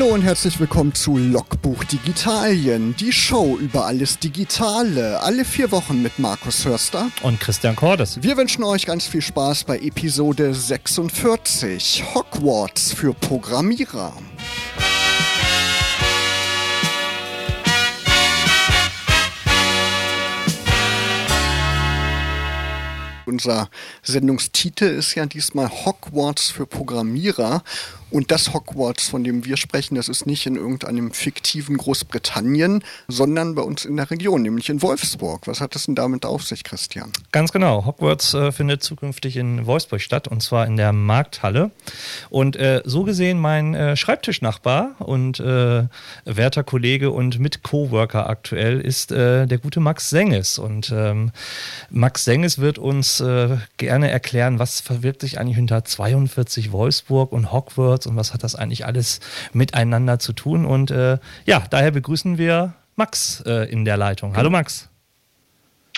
Hallo und herzlich willkommen zu Logbuch Digitalien, die Show über alles Digitale, alle vier Wochen mit Markus Hörster und Christian Cordes. Wir wünschen euch ganz viel Spaß bei Episode 46, Hogwarts für Programmierer. Unser Sendungstitel ist ja diesmal Hogwarts für Programmierer. Und das Hogwarts, von dem wir sprechen, das ist nicht in irgendeinem fiktiven Großbritannien, sondern bei uns in der Region, nämlich in Wolfsburg. Was hat das denn damit auf sich, Christian? Ganz genau. Hogwarts äh, findet zukünftig in Wolfsburg statt und zwar in der Markthalle. Und äh, so gesehen mein äh, Schreibtischnachbar und äh, werter Kollege und Mit-Coworker aktuell ist äh, der gute Max Senges. Und ähm, Max Senges wird uns äh, gerne erklären, was verwirkt sich eigentlich hinter 42 Wolfsburg und Hogwarts Records und was hat das eigentlich alles miteinander zu tun. Und äh, ja, daher begrüßen wir Max äh, in der Leitung. Hallo Max.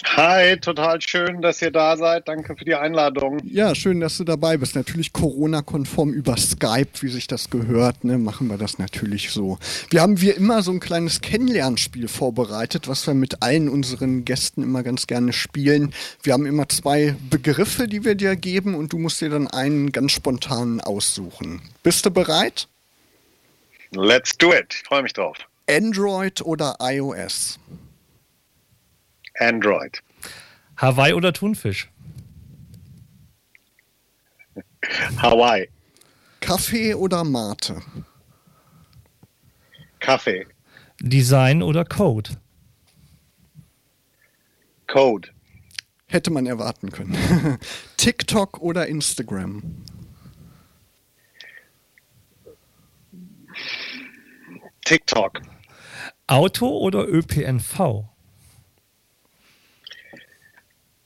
Hi, total schön, dass ihr da seid. Danke für die Einladung. Ja, schön, dass du dabei bist. Natürlich Corona-konform über Skype, wie sich das gehört, ne, machen wir das natürlich so. Wir haben wie immer so ein kleines Kennenlernspiel vorbereitet, was wir mit allen unseren Gästen immer ganz gerne spielen. Wir haben immer zwei Begriffe, die wir dir geben und du musst dir dann einen ganz spontanen aussuchen. Bist du bereit? Let's do it. Ich freue mich drauf. Android oder iOS? Android. Hawaii oder Thunfisch? Hawaii. Kaffee oder Mate? Kaffee. Design oder Code? Code. Hätte man erwarten können. TikTok oder Instagram? TikTok. Auto oder ÖPNV?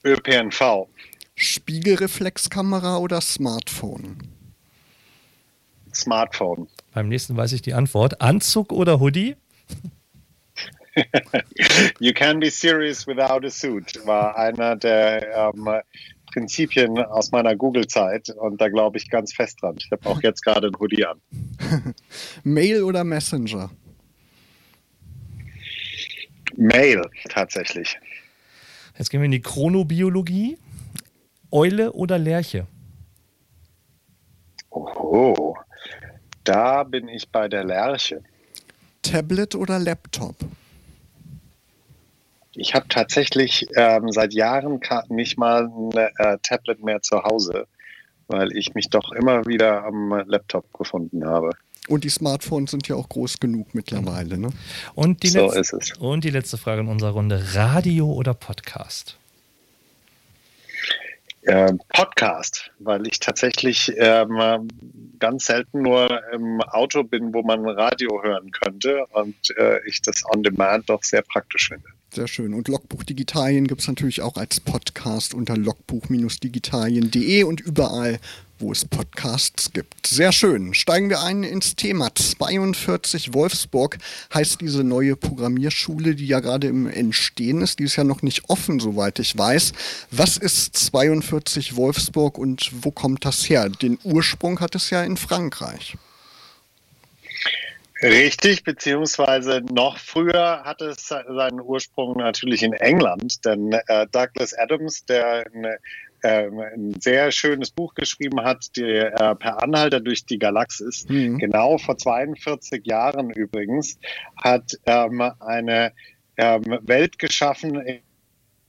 ÖPNV. Spiegelreflexkamera oder Smartphone? Smartphone. Beim nächsten weiß ich die Antwort. Anzug oder Hoodie? you can be serious without a suit war einer der ähm, Prinzipien aus meiner Google-Zeit und da glaube ich ganz fest dran. Ich habe auch jetzt gerade ein Hoodie an. Mail oder Messenger? Mail tatsächlich. Jetzt gehen wir in die Chronobiologie. Eule oder Lerche? Oh, da bin ich bei der Lerche. Tablet oder Laptop? Ich habe tatsächlich ähm, seit Jahren nicht mal ein äh, Tablet mehr zu Hause, weil ich mich doch immer wieder am Laptop gefunden habe. Und die Smartphones sind ja auch groß genug mittlerweile. Ne? Und, die so ist es. und die letzte Frage in unserer Runde: Radio oder Podcast? Äh, Podcast, weil ich tatsächlich ähm, ganz selten nur im Auto bin, wo man Radio hören könnte und äh, ich das on demand doch sehr praktisch finde. Sehr schön. Und Logbuch Digitalien gibt es natürlich auch als Podcast unter logbuch-digitalien.de und überall, wo es Podcasts gibt. Sehr schön. Steigen wir ein ins Thema. 42 Wolfsburg heißt diese neue Programmierschule, die ja gerade im Entstehen ist. Die ist ja noch nicht offen, soweit ich weiß. Was ist 42 Wolfsburg und wo kommt das her? Den Ursprung hat es ja in Frankreich. Richtig, beziehungsweise noch früher hat es seinen Ursprung natürlich in England, denn äh, Douglas Adams, der ähm, ein sehr schönes Buch geschrieben hat, die, äh, per Anhalter durch die Galaxis. Mhm. Genau vor 42 Jahren übrigens hat ähm, eine ähm, Welt geschaffen,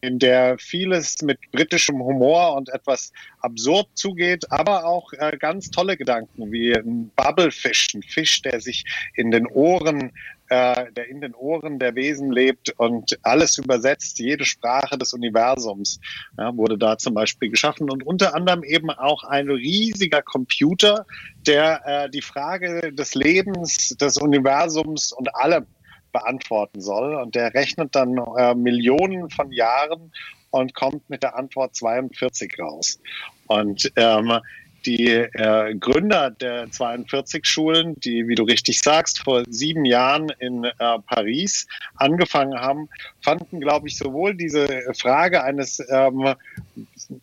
in der vieles mit britischem Humor und etwas absurd zugeht, aber auch äh, ganz tolle Gedanken wie ein Bubblefish, ein Fisch, der sich in den Ohren, äh, der in den Ohren der Wesen lebt und alles übersetzt, jede Sprache des Universums ja, wurde da zum Beispiel geschaffen und unter anderem eben auch ein riesiger Computer, der äh, die Frage des Lebens, des Universums und allem beantworten soll. Und der rechnet dann äh, Millionen von Jahren und kommt mit der Antwort 42 raus. Und ähm, die äh, Gründer der 42 Schulen, die, wie du richtig sagst, vor sieben Jahren in äh, Paris angefangen haben, fanden, glaube ich, sowohl diese Frage eines ähm,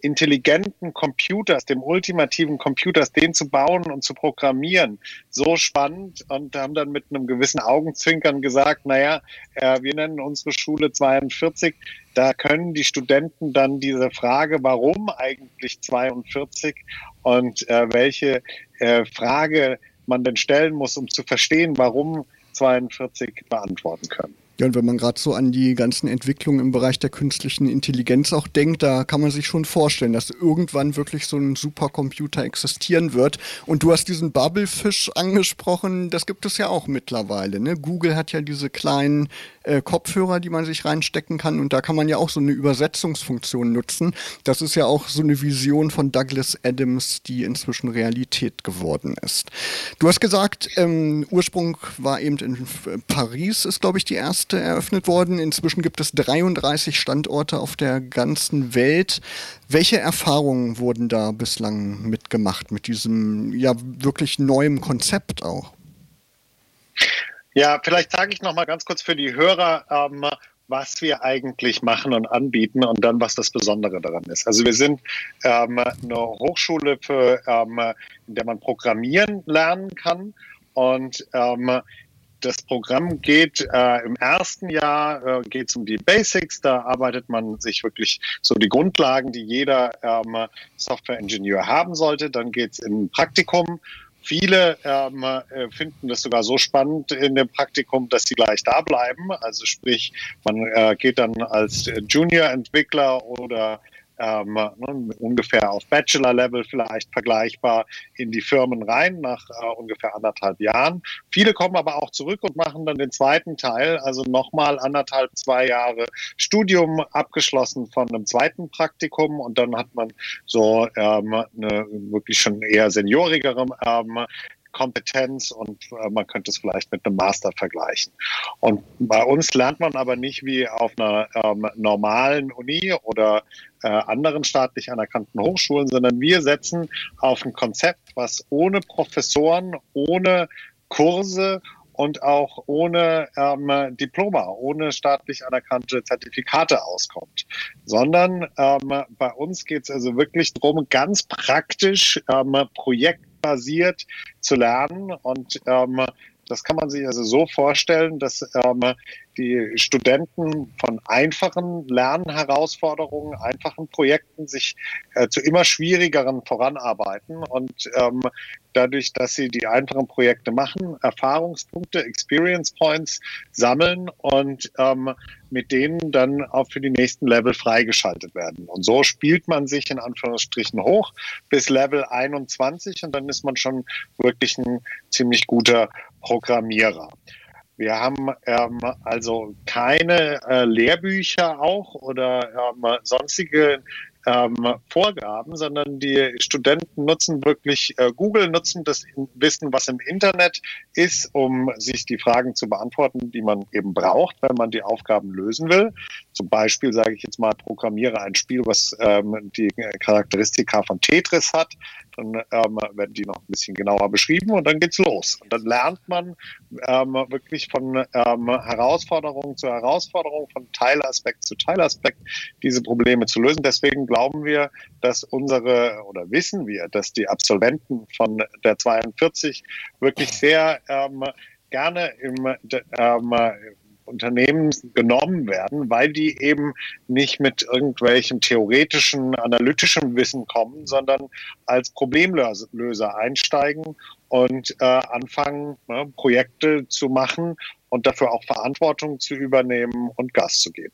intelligenten Computers, dem ultimativen Computers, den zu bauen und zu programmieren, so spannend und haben dann mit einem gewissen Augenzwinkern gesagt, naja, äh, wir nennen unsere Schule 42, da können die Studenten dann diese Frage, warum eigentlich 42 und äh, welche äh, Frage man denn stellen muss, um zu verstehen, warum 42 beantworten können. Ja, und wenn man gerade so an die ganzen Entwicklungen im Bereich der künstlichen Intelligenz auch denkt, da kann man sich schon vorstellen, dass irgendwann wirklich so ein Supercomputer existieren wird. Und du hast diesen Bubblefish angesprochen, das gibt es ja auch mittlerweile. Ne? Google hat ja diese kleinen äh, Kopfhörer, die man sich reinstecken kann und da kann man ja auch so eine Übersetzungsfunktion nutzen. Das ist ja auch so eine Vision von Douglas Adams, die inzwischen Realität geworden ist. Du hast gesagt, ähm, Ursprung war eben in Paris, ist glaube ich die erste eröffnet worden. Inzwischen gibt es 33 Standorte auf der ganzen Welt. Welche Erfahrungen wurden da bislang mitgemacht mit diesem ja wirklich neuen Konzept auch? Ja, vielleicht sage ich noch mal ganz kurz für die Hörer, ähm, was wir eigentlich machen und anbieten und dann, was das Besondere daran ist. Also wir sind ähm, eine Hochschule, für, ähm, in der man programmieren lernen kann und ähm, das Programm geht äh, im ersten Jahr äh, geht es um die Basics. Da arbeitet man sich wirklich so die Grundlagen, die jeder ähm, Software-Ingenieur haben sollte. Dann geht es im Praktikum. Viele ähm, äh, finden das sogar so spannend in dem Praktikum, dass sie gleich da bleiben. Also sprich, man äh, geht dann als Junior-Entwickler oder ähm, ne, ungefähr auf Bachelor-Level vielleicht vergleichbar in die Firmen rein nach äh, ungefähr anderthalb Jahren. Viele kommen aber auch zurück und machen dann den zweiten Teil, also nochmal anderthalb, zwei Jahre Studium abgeschlossen von einem zweiten Praktikum und dann hat man so ähm, eine wirklich schon eher seniorigere ähm, Kompetenz und äh, man könnte es vielleicht mit einem Master vergleichen. Und bei uns lernt man aber nicht wie auf einer ähm, normalen Uni oder äh, anderen staatlich anerkannten Hochschulen, sondern wir setzen auf ein Konzept, was ohne Professoren, ohne Kurse und auch ohne ähm, Diploma, ohne staatlich anerkannte Zertifikate auskommt, sondern ähm, bei uns geht es also wirklich darum, ganz praktisch ähm, Projekt basiert zu lernen. Und ähm, das kann man sich also so vorstellen, dass ähm, die Studenten von einfachen Lernherausforderungen, einfachen Projekten sich äh, zu immer schwierigeren voranarbeiten und ähm, dadurch, dass sie die einfachen Projekte machen, Erfahrungspunkte, Experience Points sammeln und ähm, mit denen dann auch für die nächsten Level freigeschaltet werden. Und so spielt man sich in Anführungsstrichen hoch bis Level 21 und dann ist man schon wirklich ein ziemlich guter Programmierer. Wir haben ähm, also keine äh, Lehrbücher auch oder ähm, sonstige ähm, Vorgaben, sondern die Studenten nutzen wirklich äh, Google, nutzen das Wissen, was im Internet ist, um sich die Fragen zu beantworten, die man eben braucht, wenn man die Aufgaben lösen will. Zum Beispiel sage ich jetzt mal, programmiere ein Spiel, was ähm, die Charakteristika von Tetris hat. Dann ähm, werden die noch ein bisschen genauer beschrieben und dann geht's los. Und dann lernt man ähm, wirklich von ähm, Herausforderung zu Herausforderung, von Teilaspekt zu Teilaspekt diese Probleme zu lösen. Deswegen glauben wir, dass unsere oder wissen wir, dass die Absolventen von der 42 wirklich sehr ähm, gerne im ähm, Unternehmen genommen werden, weil die eben nicht mit irgendwelchem theoretischen, analytischen Wissen kommen, sondern als Problemlöser einsteigen und äh, anfangen, ne, Projekte zu machen und dafür auch Verantwortung zu übernehmen und Gas zu geben.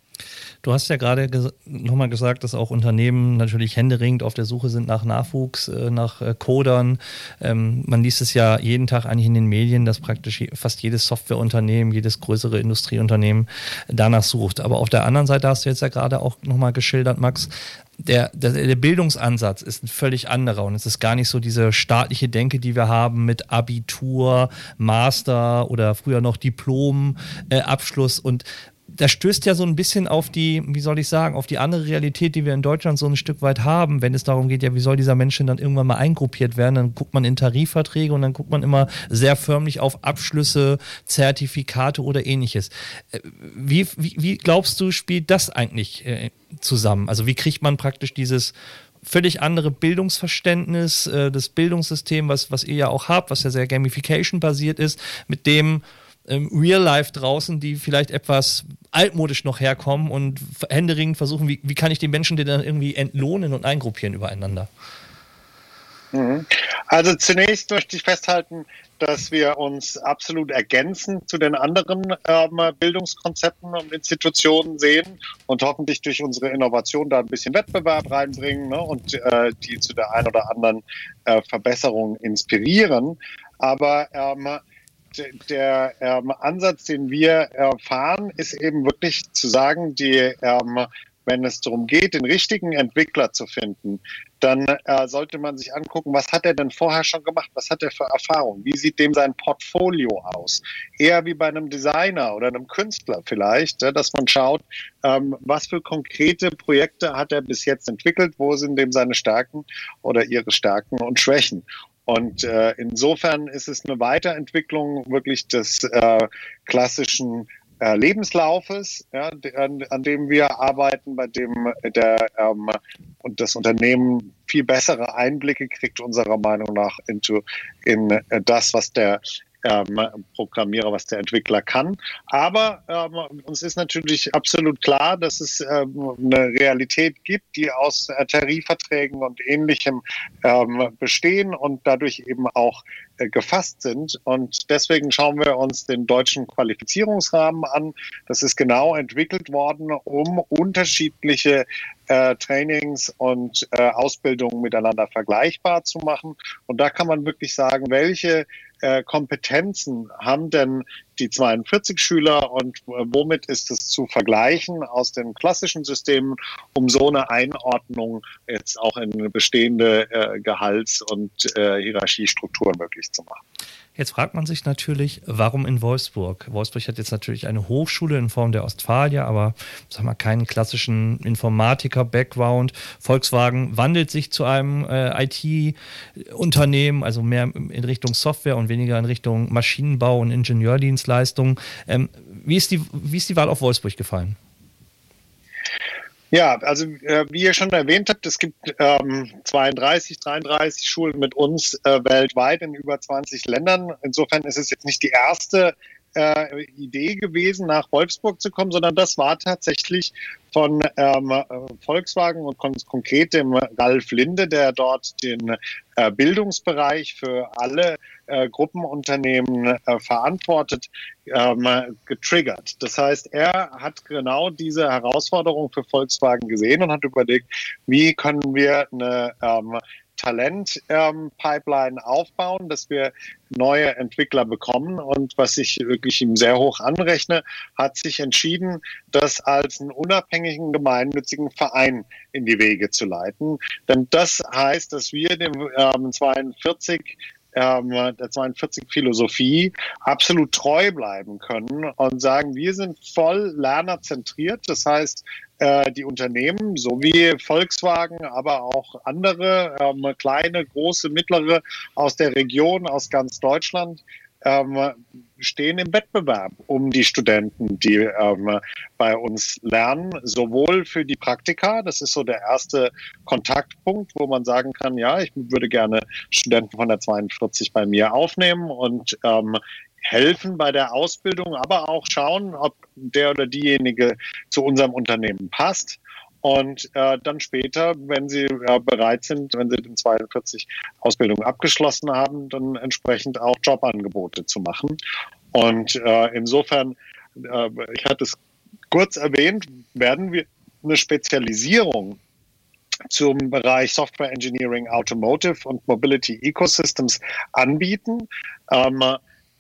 Du hast ja gerade ges nochmal gesagt, dass auch Unternehmen natürlich händeringend auf der Suche sind nach Nachwuchs, äh, nach äh, Codern. Ähm, man liest es ja jeden Tag eigentlich in den Medien, dass praktisch fast jedes Softwareunternehmen, jedes größere Industrieunternehmen danach sucht. Aber auf der anderen Seite hast du jetzt ja gerade auch nochmal geschildert, Max, der, der, der, Bildungsansatz ist ein völlig anderer und es ist gar nicht so diese staatliche Denke, die wir haben mit Abitur, Master oder früher noch Diplom, äh, Abschluss und das stößt ja so ein bisschen auf die, wie soll ich sagen, auf die andere Realität, die wir in Deutschland so ein Stück weit haben, wenn es darum geht, ja, wie soll dieser Mensch denn dann irgendwann mal eingruppiert werden? Dann guckt man in Tarifverträge und dann guckt man immer sehr förmlich auf Abschlüsse, Zertifikate oder ähnliches. Äh, wie, wie, wie glaubst du, spielt das eigentlich äh, zusammen? Also wie kriegt man praktisch dieses völlig andere Bildungsverständnis, äh, das Bildungssystem, was, was ihr ja auch habt, was ja sehr Gamification-basiert ist, mit dem ähm, Real Life draußen, die vielleicht etwas altmodisch noch herkommen und händeringend versuchen, wie, wie kann ich die Menschen denn dann irgendwie entlohnen und eingruppieren übereinander? Mhm. Also zunächst möchte ich festhalten, dass wir uns absolut ergänzen zu den anderen ähm, Bildungskonzepten und Institutionen sehen und hoffentlich durch unsere Innovation da ein bisschen Wettbewerb reinbringen ne, und äh, die zu der einen oder anderen äh, Verbesserung inspirieren. Aber ähm, der ähm, Ansatz, den wir erfahren, ist eben wirklich zu sagen, die ähm, wenn es darum geht, den richtigen Entwickler zu finden, dann äh, sollte man sich angucken, was hat er denn vorher schon gemacht? Was hat er für Erfahrungen? Wie sieht dem sein Portfolio aus? Eher wie bei einem Designer oder einem Künstler vielleicht, äh, dass man schaut, ähm, was für konkrete Projekte hat er bis jetzt entwickelt? Wo sind dem seine Stärken oder ihre Stärken und Schwächen? Und äh, insofern ist es eine Weiterentwicklung wirklich des äh, klassischen äh, Lebenslaufes, ja, an, an, dem wir arbeiten, bei dem der ähm, und das Unternehmen viel bessere Einblicke kriegt unserer Meinung nach into, in äh, das, was der ähm, Programmierer, was der Entwickler kann. Aber ähm, uns ist natürlich absolut klar, dass es ähm, eine Realität gibt, die aus äh, Tarifverträgen und ähnlichem ähm, bestehen und dadurch eben auch äh, gefasst sind. Und deswegen schauen wir uns den deutschen Qualifizierungsrahmen an. Das ist genau entwickelt worden, um unterschiedliche äh, Trainings und äh, Ausbildungen miteinander vergleichbar zu machen. Und da kann man wirklich sagen, welche äh, Kompetenzen haben denn die 42 Schüler und äh, womit ist es zu vergleichen aus den klassischen Systemen, um so eine Einordnung jetzt auch in bestehende äh, Gehalts- und äh, Hierarchiestrukturen möglich zu machen. Jetzt fragt man sich natürlich, warum in Wolfsburg? Wolfsburg hat jetzt natürlich eine Hochschule in Form der Ostfalia, aber sag mal keinen klassischen Informatiker-Background. Volkswagen wandelt sich zu einem äh, IT-Unternehmen, also mehr in Richtung Software und weniger in Richtung Maschinenbau und Ingenieurdienstleistungen. Ähm, wie, ist die, wie ist die Wahl auf Wolfsburg gefallen? Ja, also äh, wie ihr schon erwähnt habt, es gibt ähm, 32, 33 Schulen mit uns äh, weltweit in über 20 Ländern. Insofern ist es jetzt nicht die erste äh, Idee gewesen, nach Wolfsburg zu kommen, sondern das war tatsächlich von ähm, Volkswagen und kon konkret dem Ralf Linde, der dort den äh, Bildungsbereich für alle äh, Gruppenunternehmen äh, verantwortet, ähm, getriggert. Das heißt, er hat genau diese Herausforderung für Volkswagen gesehen und hat überlegt, wie können wir eine ähm, Talent-Pipeline ähm, aufbauen, dass wir neue Entwickler bekommen. Und was ich wirklich ihm sehr hoch anrechne, hat sich entschieden, das als einen unabhängigen gemeinnützigen Verein in die Wege zu leiten. Denn das heißt, dass wir dem ähm, 42 ähm, der 42 Philosophie absolut treu bleiben können und sagen, wir sind voll lernerzentriert. Das heißt, äh, die Unternehmen sowie Volkswagen, aber auch andere ähm, kleine, große, mittlere aus der Region, aus ganz Deutschland ähm, stehen im Wettbewerb um die Studenten, die ähm, bei uns lernen, sowohl für die Praktika, das ist so der erste Kontaktpunkt, wo man sagen kann, ja, ich würde gerne Studenten von der 42 bei mir aufnehmen und ähm, helfen bei der Ausbildung, aber auch schauen, ob der oder diejenige zu unserem Unternehmen passt. Und äh, dann später, wenn sie äh, bereit sind, wenn sie den 42 Ausbildung abgeschlossen haben, dann entsprechend auch Jobangebote zu machen. Und äh, insofern, äh, ich hatte es kurz erwähnt, werden wir eine Spezialisierung zum Bereich Software Engineering, Automotive und Mobility Ecosystems anbieten. Ähm,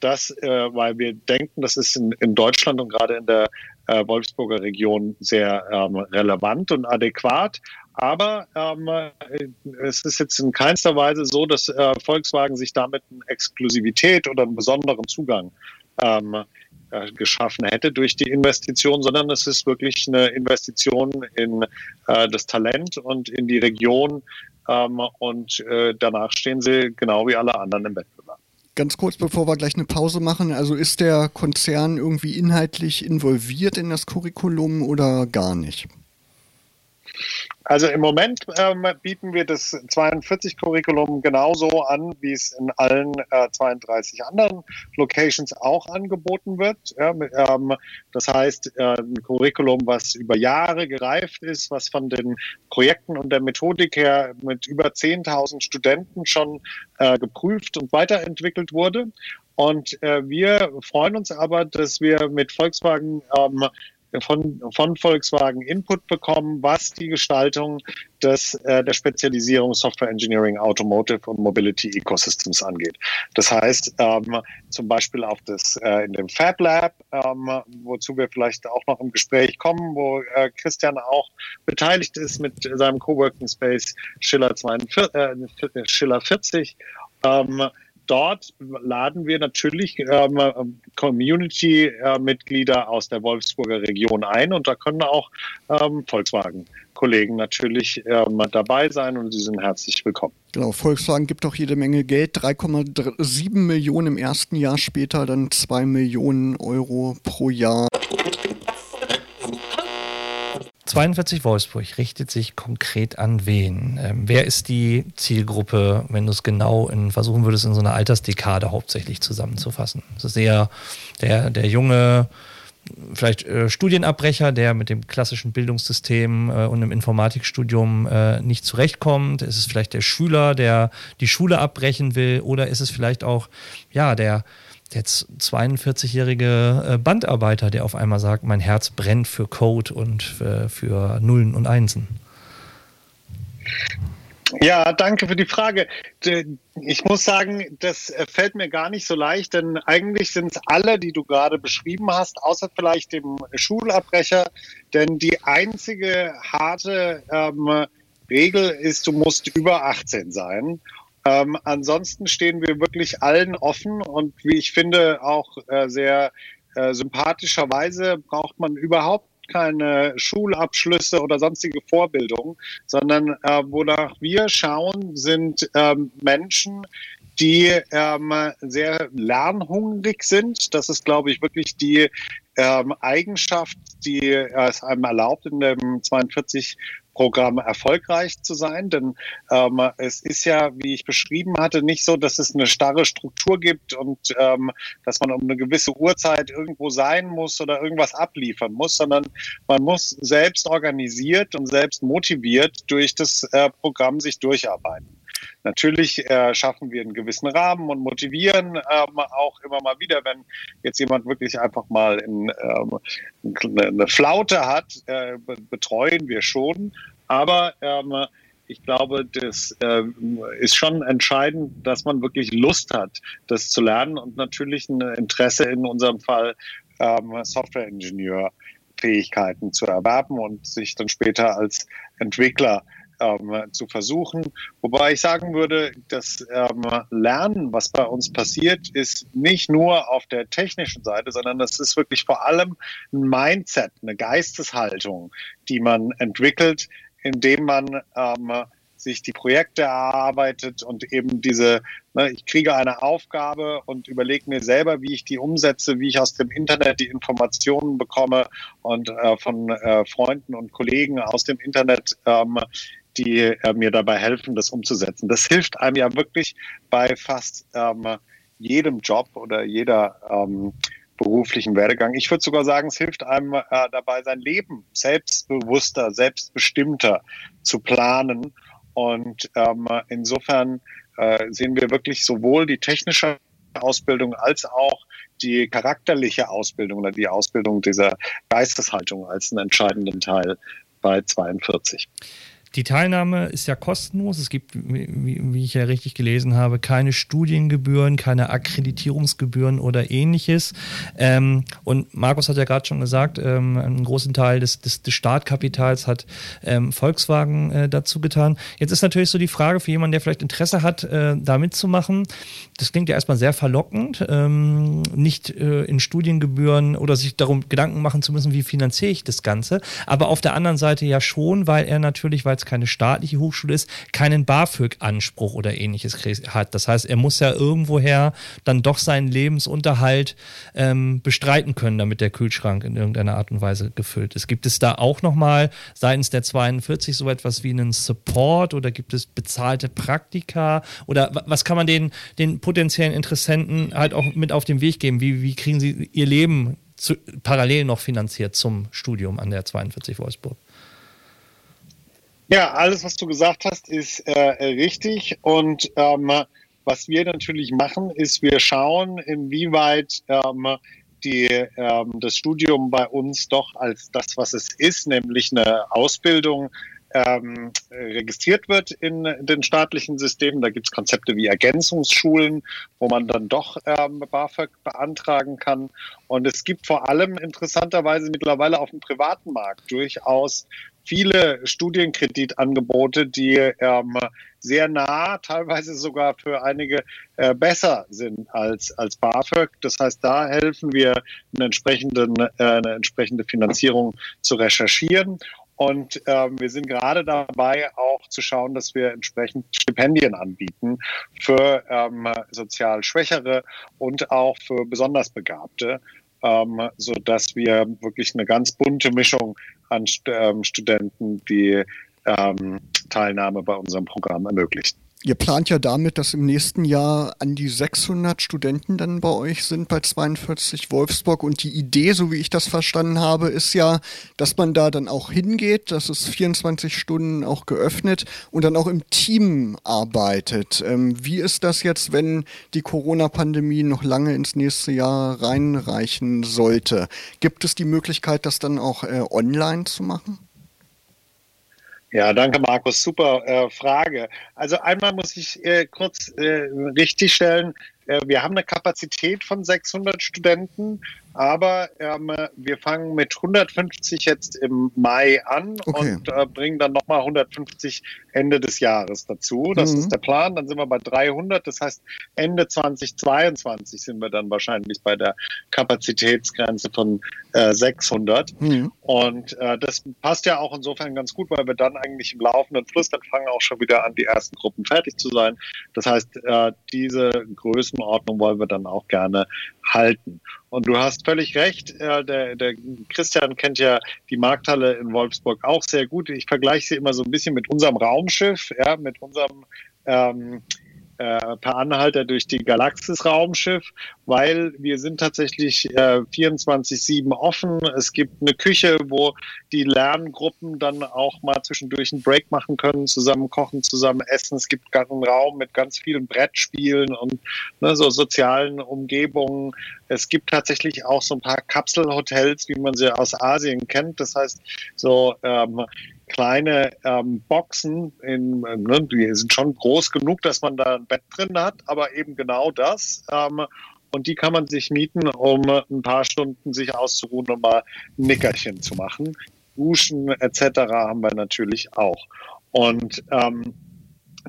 das, äh, weil wir denken, das ist in, in Deutschland und gerade in der äh, Wolfsburger Region sehr ähm, relevant und adäquat. Aber ähm, es ist jetzt in keinster Weise so, dass äh, Volkswagen sich damit eine Exklusivität oder einen besonderen Zugang ähm, äh, geschaffen hätte durch die Investition, sondern es ist wirklich eine Investition in äh, das Talent und in die Region. Ähm, und äh, danach stehen sie genau wie alle anderen im Wettbewerb. Ganz kurz, bevor wir gleich eine Pause machen, also ist der Konzern irgendwie inhaltlich involviert in das Curriculum oder gar nicht? Also im Moment ähm, bieten wir das 42-Curriculum genauso an, wie es in allen äh, 32 anderen Locations auch angeboten wird. Ja, ähm, das heißt, äh, ein Curriculum, was über Jahre gereift ist, was von den Projekten und der Methodik her mit über 10.000 Studenten schon äh, geprüft und weiterentwickelt wurde. Und äh, wir freuen uns aber, dass wir mit Volkswagen ähm, von, von Volkswagen Input bekommen, was die Gestaltung des, äh, der Spezialisierung Software Engineering, Automotive und Mobility Ecosystems angeht. Das heißt, ähm, zum Beispiel auf das äh, in dem Fab Lab, ähm, wozu wir vielleicht auch noch im Gespräch kommen, wo äh, Christian auch beteiligt ist mit seinem Coworking Space Schiller, 42, äh, Schiller 40. Ähm, dort laden wir natürlich ähm, Community-Mitglieder aus der Wolfsburger Region ein und da können auch ähm, Volkswagen-Kollegen natürlich ähm, dabei sein und sie sind herzlich willkommen. Genau, Volkswagen gibt auch jede Menge Geld, 3,7 Millionen im ersten Jahr, später dann 2 Millionen Euro pro Jahr. 42 Wolfsburg richtet sich konkret an wen? Ähm, wer ist die Zielgruppe, wenn du es genau in, versuchen würdest, in so einer Altersdekade hauptsächlich zusammenzufassen? Das ist eher der, der junge, vielleicht äh, Studienabbrecher, der mit dem klassischen Bildungssystem äh, und dem Informatikstudium äh, nicht zurechtkommt? Ist es vielleicht der Schüler, der die Schule abbrechen will? Oder ist es vielleicht auch ja, der der 42-jährige äh, Bandarbeiter, der auf einmal sagt, mein Herz brennt für Code und für, für Nullen und Einsen? Ja, danke für die Frage. Ich muss sagen, das fällt mir gar nicht so leicht, denn eigentlich sind es alle, die du gerade beschrieben hast, außer vielleicht dem Schulabbrecher. Denn die einzige harte ähm, Regel ist, du musst über 18 sein. Ähm, ansonsten stehen wir wirklich allen offen und wie ich finde auch äh, sehr äh, sympathischerweise braucht man überhaupt keine Schulabschlüsse oder sonstige Vorbildung, sondern äh, wonach wir schauen, sind ähm, Menschen, die ähm, sehr lernhungrig sind. Das ist, glaube ich, wirklich die ähm, Eigenschaft, die es einem erlaubt, in dem 42 Programm erfolgreich zu sein. Denn ähm, es ist ja, wie ich beschrieben hatte, nicht so, dass es eine starre Struktur gibt und ähm, dass man um eine gewisse Uhrzeit irgendwo sein muss oder irgendwas abliefern muss, sondern man muss selbst organisiert und selbst motiviert durch das äh, Programm sich durcharbeiten. Natürlich äh, schaffen wir einen gewissen Rahmen und motivieren ähm, auch immer mal wieder, wenn jetzt jemand wirklich einfach mal in, ähm, eine Flaute hat, äh, betreuen wir schon. Aber ähm, ich glaube, das äh, ist schon entscheidend, dass man wirklich Lust hat, das zu lernen und natürlich ein Interesse in unserem Fall ähm, Software-Ingenieur Fähigkeiten zu erwerben und sich dann später als Entwickler ähm, zu versuchen. Wobei ich sagen würde, das ähm, Lernen, was bei uns passiert, ist nicht nur auf der technischen Seite, sondern das ist wirklich vor allem ein Mindset, eine Geisteshaltung, die man entwickelt, indem man ähm, sich die Projekte erarbeitet und eben diese, ne, ich kriege eine Aufgabe und überlege mir selber, wie ich die umsetze, wie ich aus dem Internet die Informationen bekomme und äh, von äh, Freunden und Kollegen aus dem Internet ähm, die äh, mir dabei helfen, das umzusetzen. Das hilft einem ja wirklich bei fast ähm, jedem Job oder jeder ähm, beruflichen Werdegang. Ich würde sogar sagen, es hilft einem äh, dabei, sein Leben selbstbewusster, selbstbestimmter zu planen. Und ähm, insofern äh, sehen wir wirklich sowohl die technische Ausbildung als auch die charakterliche Ausbildung oder die Ausbildung dieser Geisteshaltung als einen entscheidenden Teil bei 42. die Teilnahme ist ja kostenlos. Es gibt, wie, wie, ich ja richtig gelesen habe, keine Studiengebühren, keine Akkreditierungsgebühren oder ähnliches. Ähm, und Markus hat ja gerade schon gesagt, ähm, einen großen Teil des, des, des Startkapitals hat ähm, Volkswagen äh, dazu getan. Jetzt ist natürlich so die Frage für jemanden, der vielleicht Interesse hat, äh, da mitzumachen. Das klingt ja erstmal sehr verlockend, ähm, nicht äh, in Studiengebühren oder sich darum Gedanken machen zu müssen, wie finanziere ich das Ganze. Aber auf der anderen Seite ja schon, weil er natürlich, weil es keine staatliche Hochschule ist, keinen BAföG-Anspruch oder ähnliches hat. Das heißt, er muss ja irgendwoher dann doch seinen Lebensunterhalt ähm, bestreiten können, damit der Kühlschrank in irgendeiner Art und Weise gefüllt ist. Gibt es da auch nochmal seitens der 42 so etwas wie einen Support oder gibt es bezahlte Praktika oder was kann man den, den potenziellen Interessenten halt auch mit auf den Weg geben? Wie, wie kriegen sie ihr Leben zu, parallel noch finanziert zum Studium an der 42 Wolfsburg? Ja, alles, was du gesagt hast, ist äh, richtig. Und ähm, was wir natürlich machen, ist, wir schauen, inwieweit ähm, die, ähm, das Studium bei uns doch als das, was es ist, nämlich eine Ausbildung, ähm, registriert wird in, den staatlichen Systemen. Da gibt es Konzepte wie Ergänzungsschulen, wo man dann doch ähm, BAföG beantragen kann. Und es gibt vor allem interessanterweise mittlerweile auf dem privaten Markt durchaus viele Studienkreditangebote, die ähm, sehr nah, teilweise sogar für einige äh, besser sind als, als BAföG. Das heißt, da helfen wir, eine, entsprechenden, äh, eine entsprechende Finanzierung zu recherchieren. Und ähm, wir sind gerade dabei, auch zu schauen, dass wir entsprechend Stipendien anbieten für ähm, sozial Schwächere und auch für besonders Begabte, ähm, so dass wir wirklich eine ganz bunte Mischung an ähm, Studenten die ähm, Teilnahme bei unserem Programm ermöglichen. Ihr plant ja damit, dass im nächsten Jahr an die 600 Studenten dann bei euch sind bei 42 Wolfsburg. Und die Idee, so wie ich das verstanden habe, ist ja, dass man da dann auch hingeht, dass es 24 Stunden auch geöffnet und dann auch im Team arbeitet. Ähm, wie ist das jetzt, wenn die Corona-Pandemie noch lange ins nächste Jahr reinreichen sollte? Gibt es die Möglichkeit, das dann auch äh, online zu machen? Ja, danke Markus. Super äh, Frage. Also einmal muss ich äh, kurz äh, richtigstellen, äh, wir haben eine Kapazität von 600 Studenten, aber ähm, wir fangen mit 150 jetzt im Mai an okay. und äh, bringen dann nochmal 150 Ende des Jahres dazu. Das mhm. ist der Plan. Dann sind wir bei 300. Das heißt, Ende 2022 sind wir dann wahrscheinlich bei der Kapazitätsgrenze von äh, 600. Mhm. Und äh, das passt ja auch insofern ganz gut, weil wir dann eigentlich im laufenden Fluss, dann fangen auch schon wieder an, die ersten Gruppen fertig zu sein. Das heißt, äh, diese Größen Größenordnung wollen wir dann auch gerne halten. Und du hast völlig recht, äh, der, der Christian kennt ja die Markthalle in Wolfsburg auch sehr gut. Ich vergleiche sie immer so ein bisschen mit unserem Raumschiff, ja, mit unserem ähm, äh, per Anhalter durch die Galaxis-Raumschiff, weil wir sind tatsächlich äh, 24-7 offen. Es gibt eine Küche, wo die Lerngruppen dann auch mal zwischendurch einen Break machen können, zusammen kochen, zusammen essen. Es gibt einen Raum mit ganz vielen Brettspielen und ne, so sozialen Umgebungen. Es gibt tatsächlich auch so ein paar Kapselhotels, wie man sie aus Asien kennt. Das heißt, so ähm, kleine ähm, Boxen, in, ne, die sind schon groß genug, dass man da ein Bett drin hat, aber eben genau das. Ähm, und die kann man sich mieten, um ein paar Stunden sich auszuruhen und mal ein Nickerchen zu machen. Duschen etc. haben wir natürlich auch. Und ähm,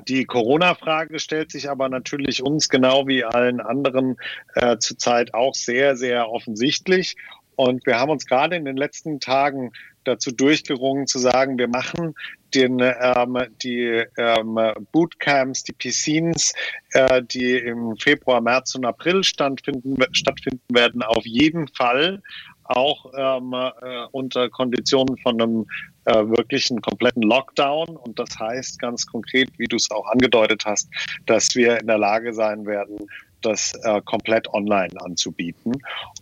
die Corona-Frage stellt sich aber natürlich uns genau wie allen anderen äh, zurzeit auch sehr, sehr offensichtlich. Und wir haben uns gerade in den letzten Tagen dazu durchgerungen zu sagen, wir machen den, ähm, die ähm, Bootcamps, die Piscines, äh, die im Februar, März und April stattfinden, stattfinden werden, auf jeden Fall auch ähm, äh, unter Konditionen von einem äh, wirklichen kompletten Lockdown. Und das heißt ganz konkret, wie du es auch angedeutet hast, dass wir in der Lage sein werden, das äh, komplett online anzubieten.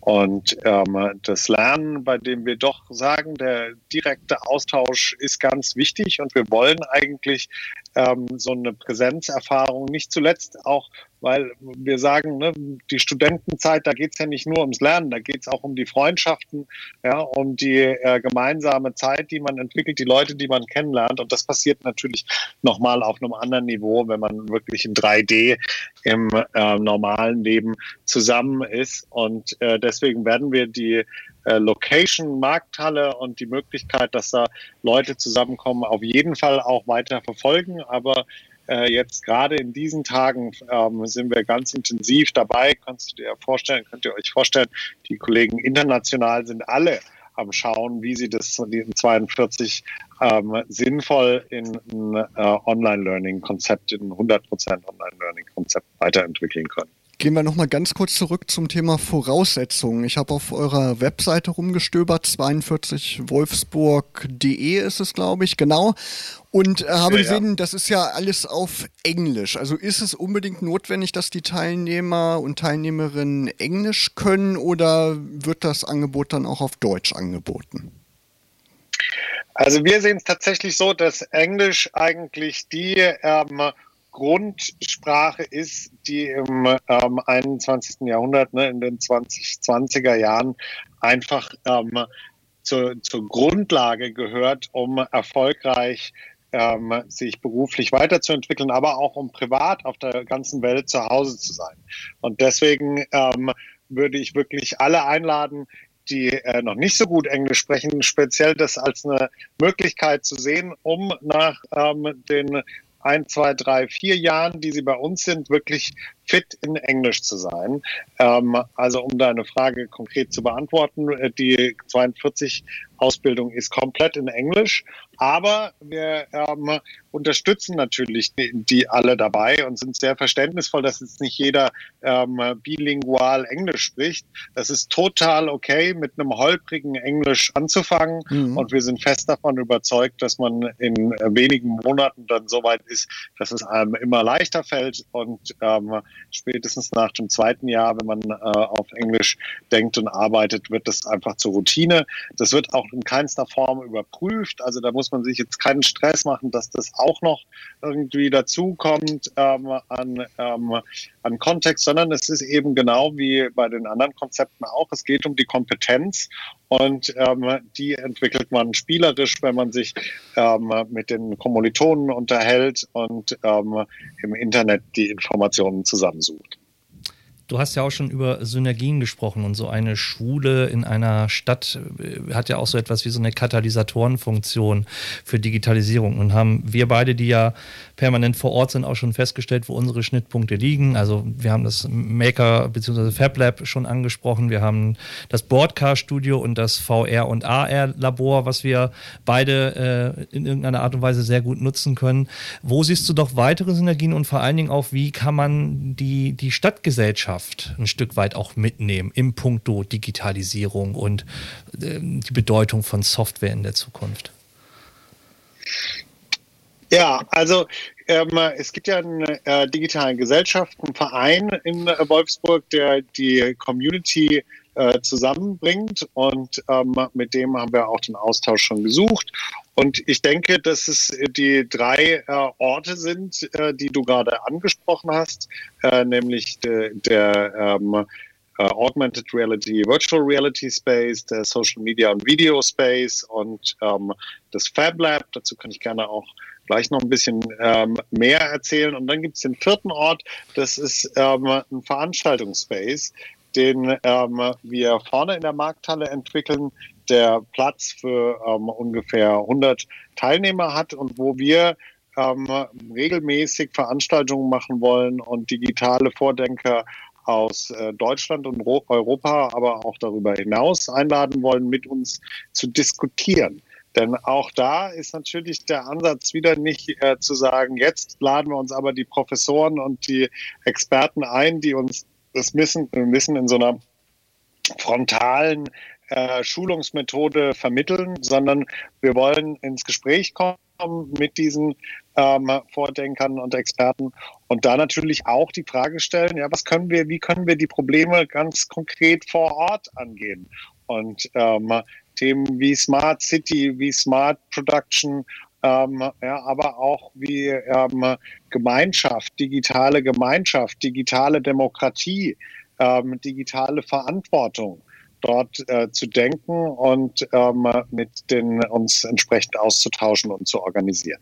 Und ähm, das Lernen, bei dem wir doch sagen, der direkte Austausch ist ganz wichtig und wir wollen eigentlich ähm, so eine Präsenzerfahrung, nicht zuletzt auch weil wir sagen, ne, die Studentenzeit, da geht es ja nicht nur ums Lernen, da geht es auch um die Freundschaften, ja, um die äh, gemeinsame Zeit, die man entwickelt, die Leute, die man kennenlernt. Und das passiert natürlich nochmal auf einem anderen Niveau, wenn man wirklich in 3D im äh, normalen Leben zusammen ist. Und äh, deswegen werden wir die äh, Location, Markthalle und die Möglichkeit, dass da Leute zusammenkommen, auf jeden Fall auch weiter verfolgen. Aber äh, jetzt gerade in diesen Tagen ähm, sind wir ganz intensiv dabei. Kannst du dir vorstellen, könnt ihr euch vorstellen, die Kollegen international sind alle am Schauen, wie sie das in 42 ähm, sinnvoll in ein äh, Online-Learning-Konzept, in ein 100% Online-Learning-Konzept weiterentwickeln können. Gehen wir nochmal ganz kurz zurück zum Thema Voraussetzungen. Ich habe auf eurer Webseite rumgestöbert, 42wolfsburg.de ist es, glaube ich, genau. Und äh, habe ja, gesehen, ja. das ist ja alles auf Englisch. Also ist es unbedingt notwendig, dass die Teilnehmer und Teilnehmerinnen Englisch können oder wird das Angebot dann auch auf Deutsch angeboten? Also wir sehen es tatsächlich so, dass Englisch eigentlich die ähm, Grundsprache ist, die im ähm, 21. Jahrhundert, ne, in den 2020er Jahren einfach ähm, zur, zur Grundlage gehört, um erfolgreich ähm, sich beruflich weiterzuentwickeln, aber auch um privat auf der ganzen Welt zu Hause zu sein. Und deswegen ähm, würde ich wirklich alle einladen, die äh, noch nicht so gut Englisch sprechen, speziell das als eine Möglichkeit zu sehen, um nach ähm, den ein, zwei, drei, vier Jahren, die sie bei uns sind, wirklich fit in Englisch zu sein. Ähm, also um deine Frage konkret zu beantworten, äh, die 42 Ausbildung ist komplett in Englisch, aber wir ähm, unterstützen natürlich die, die, alle dabei und sind sehr verständnisvoll, dass jetzt nicht jeder ähm, bilingual Englisch spricht. Das ist total okay, mit einem holprigen Englisch anzufangen mhm. und wir sind fest davon überzeugt, dass man in wenigen Monaten dann so weit ist, dass es einem immer leichter fällt und ähm, spätestens nach dem zweiten Jahr, wenn man äh, auf Englisch denkt und arbeitet, wird das einfach zur Routine. Das wird auch in keinster Form überprüft. Also da muss man sich jetzt keinen Stress machen, dass das auch noch irgendwie dazukommt ähm, an, ähm, an Kontext, sondern es ist eben genau wie bei den anderen Konzepten auch. Es geht um die Kompetenz und ähm, die entwickelt man spielerisch, wenn man sich ähm, mit den Kommilitonen unterhält und ähm, im Internet die Informationen zusammensucht. Du hast ja auch schon über Synergien gesprochen und so eine Schule in einer Stadt äh, hat ja auch so etwas wie so eine Katalysatorenfunktion für Digitalisierung und haben wir beide, die ja permanent vor Ort sind, auch schon festgestellt, wo unsere Schnittpunkte liegen. Also wir haben das Maker bzw. FabLab schon angesprochen, wir haben das Broadcast Studio und das VR und AR Labor, was wir beide äh, in irgendeiner Art und Weise sehr gut nutzen können. Wo siehst du doch weitere Synergien und vor allen Dingen auch, wie kann man die, die Stadtgesellschaft Gesellschaft ein Stück weit auch mitnehmen im Puncto Digitalisierung und äh, die Bedeutung von Software in der Zukunft? Ja, also ähm, es gibt ja einen äh, digitalen Gesellschaftenverein in äh, Wolfsburg, der die Community äh, zusammenbringt und ähm, mit dem haben wir auch den Austausch schon gesucht. Und ich denke, dass es die drei äh, Orte sind, äh, die du gerade angesprochen hast, äh, nämlich de, der ähm, äh, Augmented Reality, Virtual Reality Space, der Social Media und Video Space und ähm, das Fab Lab. Dazu kann ich gerne auch gleich noch ein bisschen ähm, mehr erzählen. Und dann gibt es den vierten Ort, das ist ähm, ein Veranstaltungsspace, den ähm, wir vorne in der Markthalle entwickeln, der Platz für ähm, ungefähr 100 Teilnehmer hat und wo wir ähm, regelmäßig Veranstaltungen machen wollen und digitale Vordenker aus äh, Deutschland und Europa, aber auch darüber hinaus einladen wollen, mit uns zu diskutieren. Denn auch da ist natürlich der Ansatz wieder nicht äh, zu sagen, jetzt laden wir uns aber die Professoren und die Experten ein, die uns das Wissen, Wissen in so einer frontalen äh, Schulungsmethode vermitteln, sondern wir wollen ins Gespräch kommen mit diesen ähm, Vordenkern und Experten und da natürlich auch die Frage stellen, ja, was können wir, wie können wir die Probleme ganz konkret vor Ort angehen? Und ähm, Themen wie Smart City, wie Smart Production, ähm, ja, aber auch wie ähm, Gemeinschaft, digitale Gemeinschaft, digitale Demokratie, ähm, digitale Verantwortung dort äh, zu denken und ähm, mit den uns entsprechend auszutauschen und zu organisieren.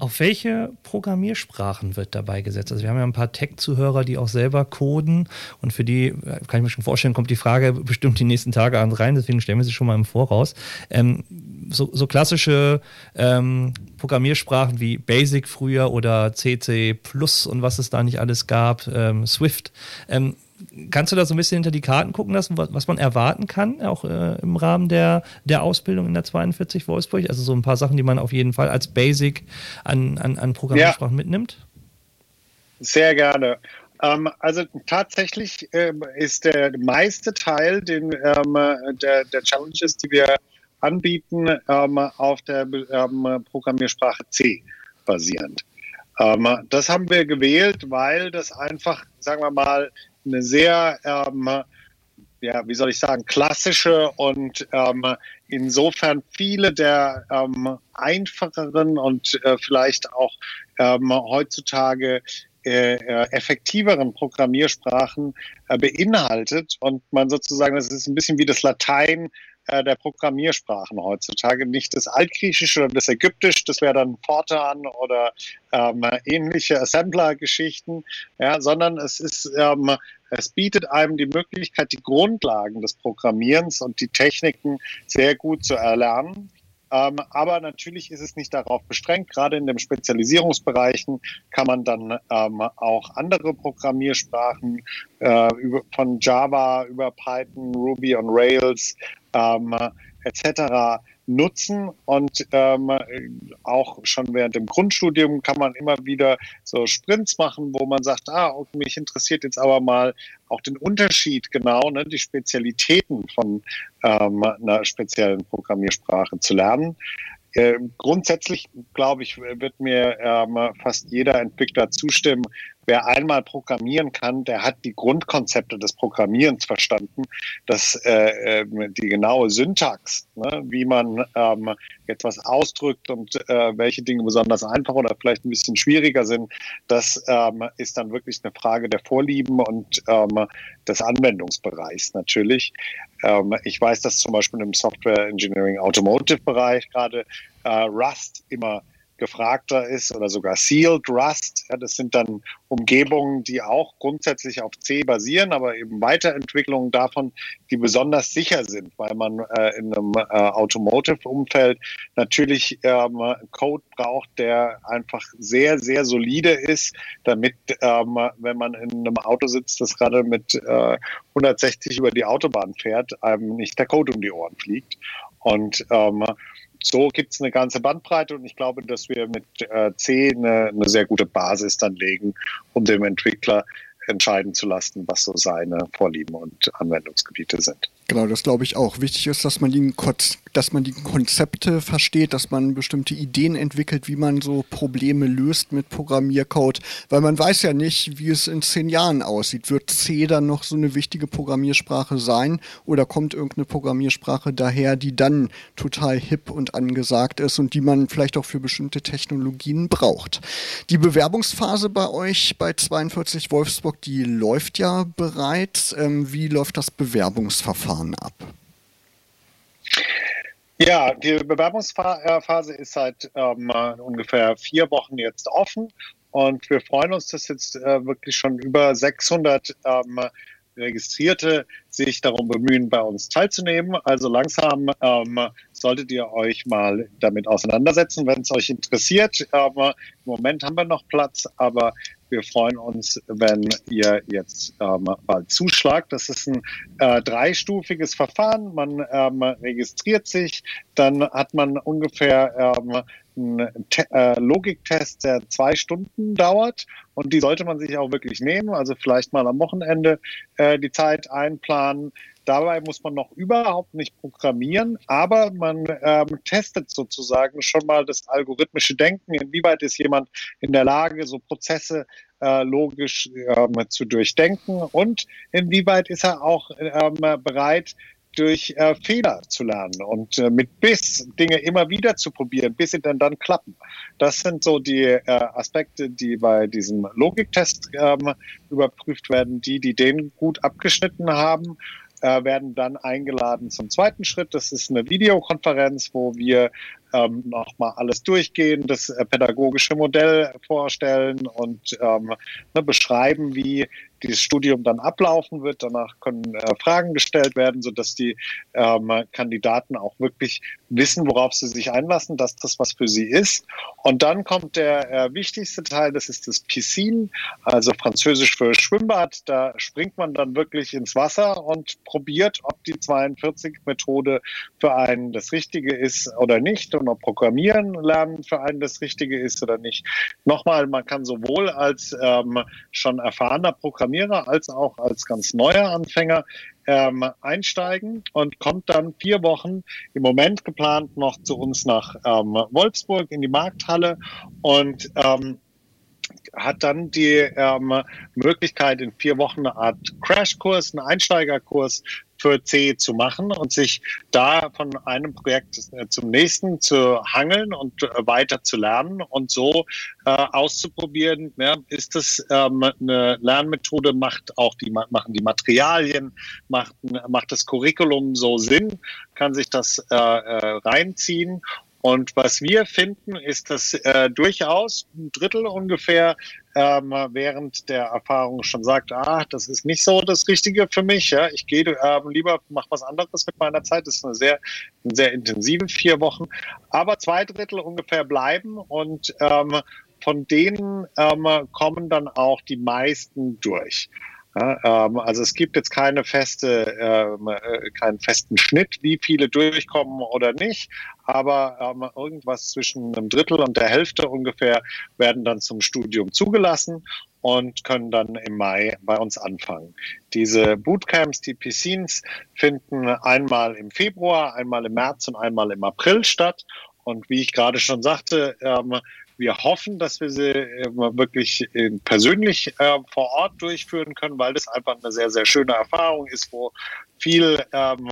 Auf welche Programmiersprachen wird dabei gesetzt? Also wir haben ja ein paar Tech-Zuhörer, die auch selber coden und für die, äh, kann ich mir schon vorstellen, kommt die Frage bestimmt die nächsten Tage an rein, deswegen stellen wir sie schon mal im Voraus. Ähm, so, so, klassische ähm, Programmiersprachen wie Basic früher oder CC Plus und was es da nicht alles gab, ähm, Swift. Kannst du da so ein bisschen hinter die Karten gucken lassen, was, was man erwarten kann, auch äh, im Rahmen der, der Ausbildung in der 42 Wolfsburg? Also so ein paar Sachen, die man auf jeden Fall als Basic an, an, an Programmiersprachen ja. mitnimmt? Sehr gerne. Ähm, also tatsächlich ähm, ist der meiste Teil den, ähm, der, der Challenges, die wir anbieten, ähm, auf der ähm, Programmiersprache C basierend. Ähm, das haben wir gewählt, weil das einfach, sagen wir mal, eine sehr, ähm, ja, wie soll ich sagen, klassische und ähm, insofern viele der ähm, einfacheren und äh, vielleicht auch ähm, heutzutage äh, äh, effektiveren Programmiersprachen äh, beinhaltet und man sozusagen, das ist ein bisschen wie das Latein äh, der Programmiersprachen heutzutage. Nicht das Altgriechische oder das Ägyptisch, das wäre dann Fortan oder ähm, ähnliche Assembler-Geschichten, ja, sondern es ist, ähm, es bietet einem die Möglichkeit, die Grundlagen des Programmierens und die Techniken sehr gut zu erlernen. Ähm, aber natürlich ist es nicht darauf beschränkt. Gerade in den Spezialisierungsbereichen kann man dann ähm, auch andere Programmiersprachen äh, über, von Java über Python, Ruby und Rails ähm, etc. nutzen. Und ähm, auch schon während dem Grundstudium kann man immer wieder so Sprints machen, wo man sagt, ah, mich interessiert jetzt aber mal auch den Unterschied genau, ne, die Spezialitäten von ähm, einer speziellen Programmiersprache zu lernen. Äh, grundsätzlich, glaube ich, wird mir ähm, fast jeder Entwickler zustimmen, wer einmal programmieren kann, der hat die Grundkonzepte des Programmierens verstanden, dass äh, ähm, die genaue Syntax, ne, wie man ähm, etwas ausdrückt und äh, welche Dinge besonders einfach oder vielleicht ein bisschen schwieriger sind, das ähm, ist dann wirklich eine Frage der Vorlieben und ähm, des Anwendungsbereichs natürlich. Ähm, ich weiß, dass zum Beispiel im Software Engineering Automotive Bereich gerade äh, Rust immer gefragter ist oder sogar Sealed Rust. Ja, das sind dann Umgebungen, die auch grundsätzlich auf C basieren, aber eben Weiterentwicklungen davon, die besonders sicher sind, weil man äh, in einem äh, Automotive-Umfeld natürlich ähm, Code braucht, der einfach sehr, sehr solide ist, damit, ähm, wenn man in einem Auto sitzt, das gerade mit äh, 160 über die Autobahn fährt, einem nicht der Code um die Ohren fliegt. Und ähm, so gibt es eine ganze Bandbreite und ich glaube, dass wir mit äh, C eine, eine sehr gute Basis dann legen, um dem Entwickler entscheiden zu lassen, was so seine Vorlieben und Anwendungsgebiete sind. Genau, das glaube ich auch. Wichtig ist, dass man, die, dass man die Konzepte versteht, dass man bestimmte Ideen entwickelt, wie man so Probleme löst mit Programmiercode, weil man weiß ja nicht, wie es in zehn Jahren aussieht. Wird C dann noch so eine wichtige Programmiersprache sein oder kommt irgendeine Programmiersprache daher, die dann total hip und angesagt ist und die man vielleicht auch für bestimmte Technologien braucht? Die Bewerbungsphase bei euch bei 42 Wolfsburg, die läuft ja bereits. Ähm, wie läuft das Bewerbungsverfahren? Verfahren ab? Ja, die Bewerbungsphase ist seit ähm, ungefähr vier Wochen jetzt offen und wir freuen uns, dass jetzt äh, wirklich schon über 600 ähm, Registrierte sich darum bemühen, bei uns teilzunehmen. Also langsam ähm, solltet ihr euch mal damit auseinandersetzen, wenn es euch interessiert. Ähm, Im Moment haben wir noch Platz, aber wir freuen uns, wenn ihr jetzt ähm, bald zuschlagt. Das ist ein äh, dreistufiges Verfahren. Man ähm, registriert sich, dann hat man ungefähr ähm, ein äh, Logiktest, der zwei Stunden dauert und die sollte man sich auch wirklich nehmen. Also vielleicht mal am Wochenende äh, die Zeit einplanen. Dabei muss man noch überhaupt nicht programmieren, aber man ähm, testet sozusagen schon mal das algorithmische Denken. Inwieweit ist jemand in der Lage, so Prozesse äh, logisch ähm, zu durchdenken und inwieweit ist er auch ähm, bereit, durch äh, Fehler zu lernen und äh, mit Biss Dinge immer wieder zu probieren, bis sie dann dann klappen. Das sind so die äh, Aspekte, die bei diesem Logiktest ähm, überprüft werden. Die, die den gut abgeschnitten haben, äh, werden dann eingeladen zum zweiten Schritt. Das ist eine Videokonferenz, wo wir ähm, nochmal alles durchgehen, das äh, pädagogische Modell vorstellen und ähm, ne, beschreiben, wie dieses Studium dann ablaufen wird. Danach können äh, Fragen gestellt werden, sodass die ähm, Kandidaten auch wirklich wissen, worauf sie sich einlassen, dass das was für sie ist. Und dann kommt der äh, wichtigste Teil, das ist das Piscine, also französisch für Schwimmbad. Da springt man dann wirklich ins Wasser und probiert, ob die 42-Methode für einen das Richtige ist oder nicht und ob Programmieren lernen für einen das Richtige ist oder nicht. Nochmal, man kann sowohl als ähm, schon erfahrener Programmierer als auch als ganz neuer Anfänger ähm, einsteigen und kommt dann vier Wochen im Moment geplant noch zu uns nach ähm, Wolfsburg in die Markthalle und ähm, hat dann die ähm, Möglichkeit, in vier Wochen eine Art Crashkurs, einen Einsteigerkurs für C zu machen und sich da von einem Projekt äh, zum nächsten zu hangeln und äh, weiter zu lernen und so äh, auszuprobieren, ja, ist das ähm, eine Lernmethode, macht auch die, machen die Materialien, macht, macht das Curriculum so Sinn, kann sich das äh, äh, reinziehen. Und was wir finden, ist, dass äh, durchaus ein Drittel ungefähr ähm, während der Erfahrung schon sagt, ah, das ist nicht so das Richtige für mich. Ja, ich gehe ähm, lieber, mach was anderes mit meiner Zeit. Das ist eine sehr, eine sehr intensive vier Wochen. Aber zwei Drittel ungefähr bleiben und ähm, von denen ähm, kommen dann auch die meisten durch. Ja, ähm, also es gibt jetzt keine feste, ähm, äh, keinen festen Schnitt, wie viele durchkommen oder nicht, aber ähm, irgendwas zwischen einem Drittel und der Hälfte ungefähr werden dann zum Studium zugelassen und können dann im Mai bei uns anfangen. Diese Bootcamps, die Piscines, finden einmal im Februar, einmal im März und einmal im April statt. Und wie ich gerade schon sagte, ähm, wir hoffen, dass wir sie äh, wirklich äh, persönlich äh, vor Ort durchführen können, weil das einfach eine sehr, sehr schöne Erfahrung ist, wo viel ähm,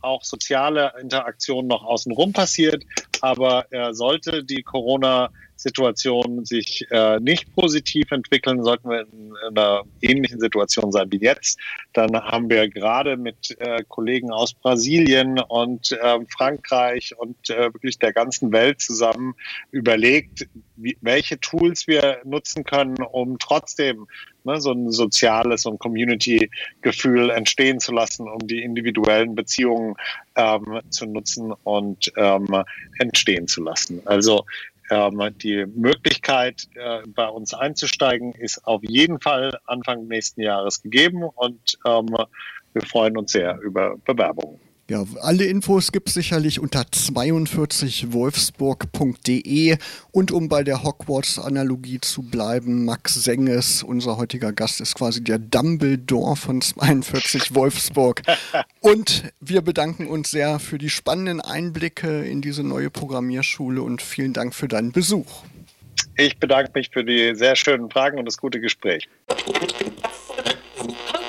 auch soziale Interaktion noch außenrum passiert. Aber äh, sollte die Corona Situation sich äh, nicht positiv entwickeln, sollten wir in, in, einer ähnlichen Situation sein wie jetzt, dann haben wir gerade mit äh, Kollegen aus Brasilien und äh, Frankreich und äh, wirklich der ganzen Welt zusammen überlegt, wie, welche Tools wir nutzen können, um trotzdem ne, so ein soziales und Community-Gefühl entstehen zu lassen, um die individuellen Beziehungen ähm, zu nutzen und ähm, entstehen zu lassen. Also ähm, die Möglichkeit, äh, bei uns einzusteigen, ist auf jeden Fall Anfang nächsten Jahres gegeben und ähm, wir freuen uns sehr über Bewerbungen. Ja, alle Infos gibt es sicherlich unter 42wolfsburg.de und um bei der Hogwarts-Analogie zu bleiben, Max Senges, unser heutiger Gast, ist quasi der Dumbledore von 42 Wolfsburg. und wir bedanken uns sehr für die spannenden Einblicke in diese neue Programmierschule und vielen Dank für deinen Besuch. Ich bedanke mich für die sehr schönen Fragen und das gute Gespräch.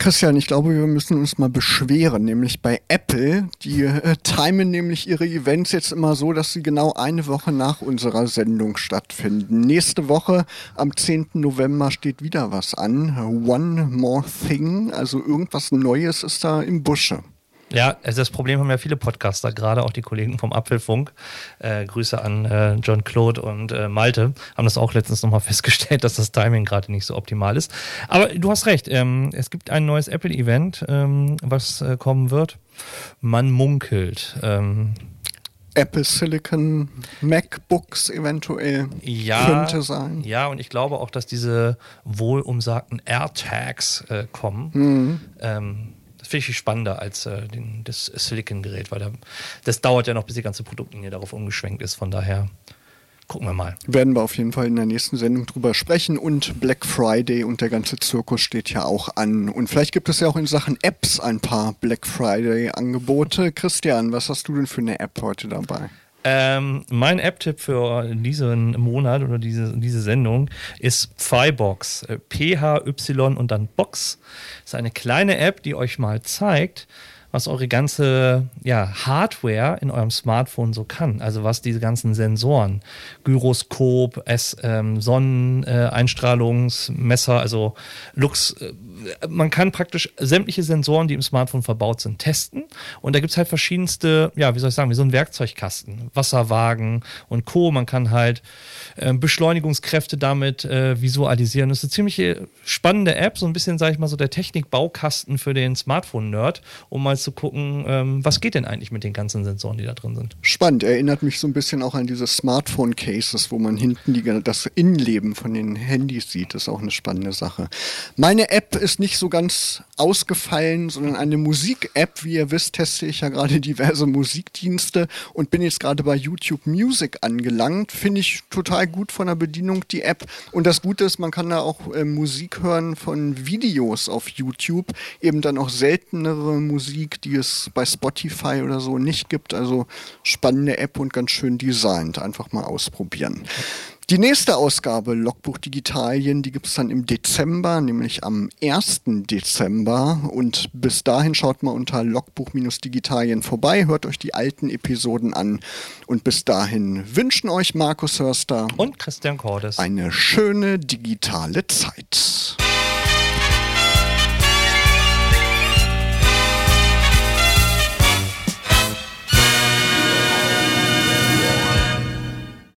Christian, ich glaube, wir müssen uns mal beschweren, nämlich bei Apple. Die äh, timen nämlich ihre Events jetzt immer so, dass sie genau eine Woche nach unserer Sendung stattfinden. Nächste Woche, am 10. November, steht wieder was an. One More Thing, also irgendwas Neues ist da im Busche. Ja, also das Problem haben ja viele Podcaster, gerade auch die Kollegen vom Apfelfunk. Äh, Grüße an äh, John Claude und äh, Malte, haben das auch letztens nochmal festgestellt, dass das Timing gerade nicht so optimal ist. Aber du hast recht, ähm, es gibt ein neues Apple-Event, ähm, was äh, kommen wird. Man munkelt. Ähm, Apple Silicon MacBooks eventuell ja, könnte sein. Ja, und ich glaube auch, dass diese wohlumsagten AirTags äh, kommen. Mhm. Finde ich spannender als äh, den, das Silicon-Gerät, weil da, das dauert ja noch, bis die ganze Produktlinie darauf umgeschwenkt ist. Von daher gucken wir mal. Werden wir auf jeden Fall in der nächsten Sendung drüber sprechen und Black Friday und der ganze Zirkus steht ja auch an. Und vielleicht gibt es ja auch in Sachen Apps ein paar Black Friday-Angebote. Christian, was hast du denn für eine App heute dabei? Ähm, mein App-Tipp für diesen Monat oder diese, diese Sendung ist Phybox. Äh, P-H-Y und dann Box. Das ist eine kleine App, die euch mal zeigt, was eure ganze ja, Hardware in eurem Smartphone so kann. Also was diese ganzen Sensoren, Gyroskop, S, ähm, Sonneneinstrahlungsmesser, also Lux, äh, man kann praktisch sämtliche Sensoren, die im Smartphone verbaut sind, testen. Und da gibt es halt verschiedenste, ja, wie soll ich sagen, wie so ein Werkzeugkasten, Wasserwagen und Co. Man kann halt äh, Beschleunigungskräfte damit äh, visualisieren. Das ist eine ziemlich spannende App, so ein bisschen, sage ich mal, so der Technikbaukasten für den Smartphone-Nerd, um mal zu gucken, ähm, was geht denn eigentlich mit den ganzen Sensoren, die da drin sind. Spannend, erinnert mich so ein bisschen auch an diese Smartphone-Cases, wo man hinten die, das Innenleben von den Handys sieht. Das ist auch eine spannende Sache. Meine App nicht so ganz ausgefallen, sondern eine Musik-App. Wie ihr wisst, teste ich ja gerade diverse Musikdienste und bin jetzt gerade bei YouTube Music angelangt. Finde ich total gut von der Bedienung, die App. Und das Gute ist, man kann da auch äh, Musik hören von Videos auf YouTube. Eben dann auch seltenere Musik, die es bei Spotify oder so nicht gibt. Also spannende App und ganz schön designt. Einfach mal ausprobieren. Die nächste Ausgabe Logbuch Digitalien, die gibt es dann im Dezember, nämlich am 1. Dezember. Und bis dahin schaut mal unter Logbuch-Digitalien vorbei, hört euch die alten Episoden an. Und bis dahin wünschen euch Markus Hörster und Christian Cordes eine schöne digitale Zeit.